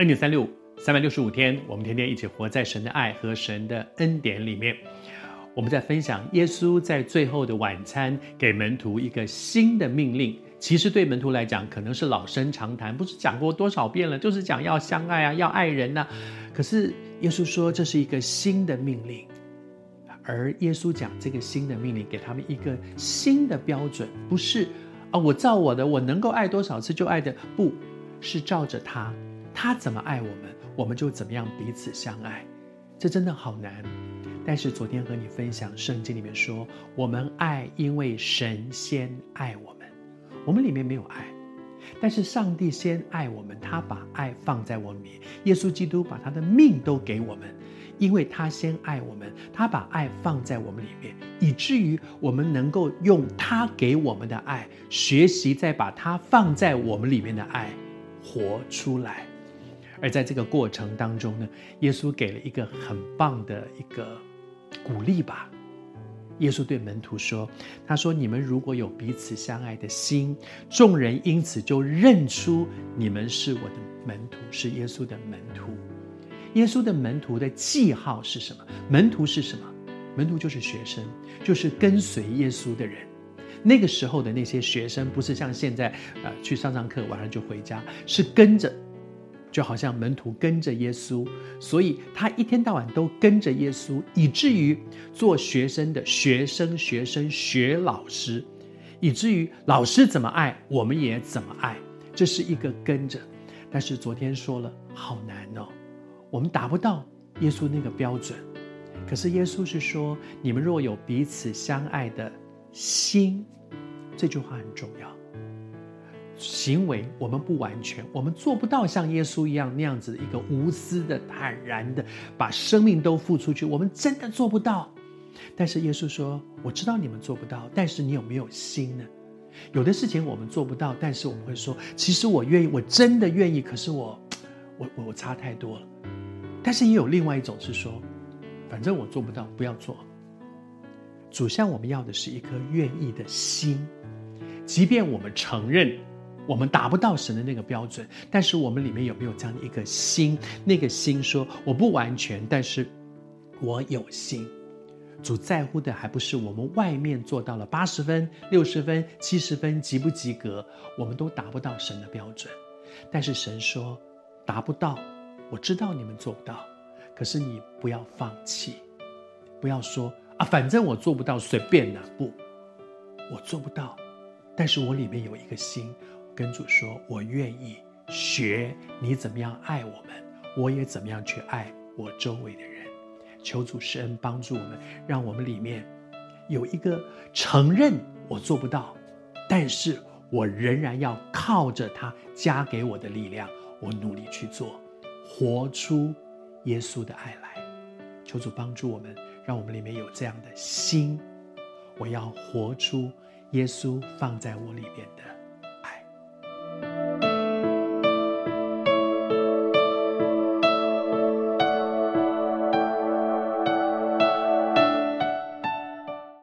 恩典三六五，三百六十五天，我们天天一起活在神的爱和神的恩典里面。我们在分享耶稣在最后的晚餐给门徒一个新的命令。其实对门徒来讲，可能是老生常谈，不是讲过多少遍了，就是讲要相爱啊，要爱人呐、可是耶稣说这是一个新的命令，而耶稣讲这个新的命令给他们一个新的标准，不是啊，我照我的，我能够爱多少次就爱的，不是照着他。他怎么爱我们，我们就怎么样彼此相爱，这真的好难。但是昨天和你分享圣经里面说，我们爱，因为神先爱我们。我们里面没有爱，但是上帝先爱我们，他把爱放在我们里面。耶稣基督把他的命都给我们，因为他先爱我们，他把爱放在我们里面，以至于我们能够用他给我们的爱，学习再把他放在我们里面的爱活出来。而在这个过程当中呢，耶稣给了一个很棒的一个鼓励吧。耶稣对门徒说：“他说，你们如果有彼此相爱的心，众人因此就认出你们是我的门徒，是耶稣的门徒。耶稣的门徒的记号是什么？门徒是什么？门徒就是学生，就是跟随耶稣的人。那个时候的那些学生，不是像现在，呃，去上上课，晚上就回家，是跟着。”就好像门徒跟着耶稣，所以他一天到晚都跟着耶稣，以至于做学生的学生，学生学老师，以至于老师怎么爱，我们也怎么爱。这是一个跟着。但是昨天说了，好难哦，我们达不到耶稣那个标准。可是耶稣是说，你们若有彼此相爱的心，这句话很重要。行为我们不完全，我们做不到像耶稣一样那样子一个无私的、坦然的把生命都付出去，我们真的做不到。但是耶稣说：“我知道你们做不到，但是你有没有心呢？有的事情我们做不到，但是我们会说：其实我愿意，我真的愿意。可是我，我，我我差太多了。但是也有另外一种是说，反正我做不到，不要做。主向我们要的是一颗愿意的心，即便我们承认。”我们达不到神的那个标准，但是我们里面有没有这样的一个心？那个心说我不完全，但是我有心。主在乎的还不是我们外面做到了八十分、六十分、七十分及不及格，我们都达不到神的标准。但是神说达不到，我知道你们做不到，可是你不要放弃，不要说啊，反正我做不到，随便的。不，我做不到，但是我里面有一个心。跟主说：“我愿意学你怎么样爱我们，我也怎么样去爱我周围的人。求主施恩帮助我们，让我们里面有一个承认我做不到，但是我仍然要靠着他加给我的力量，我努力去做，活出耶稣的爱来。求主帮助我们，让我们里面有这样的心，我要活出耶稣放在我里面的。”